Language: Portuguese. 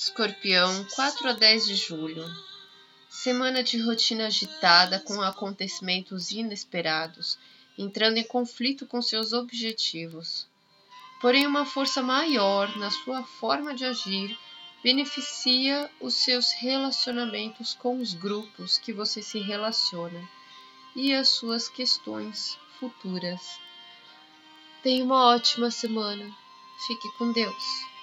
Escorpião, 4 a 10 de julho. Semana de rotina agitada com acontecimentos inesperados, entrando em conflito com seus objetivos. Porém, uma força maior na sua forma de agir beneficia os seus relacionamentos com os grupos que você se relaciona e as suas questões futuras. Tenha uma ótima semana. Fique com Deus.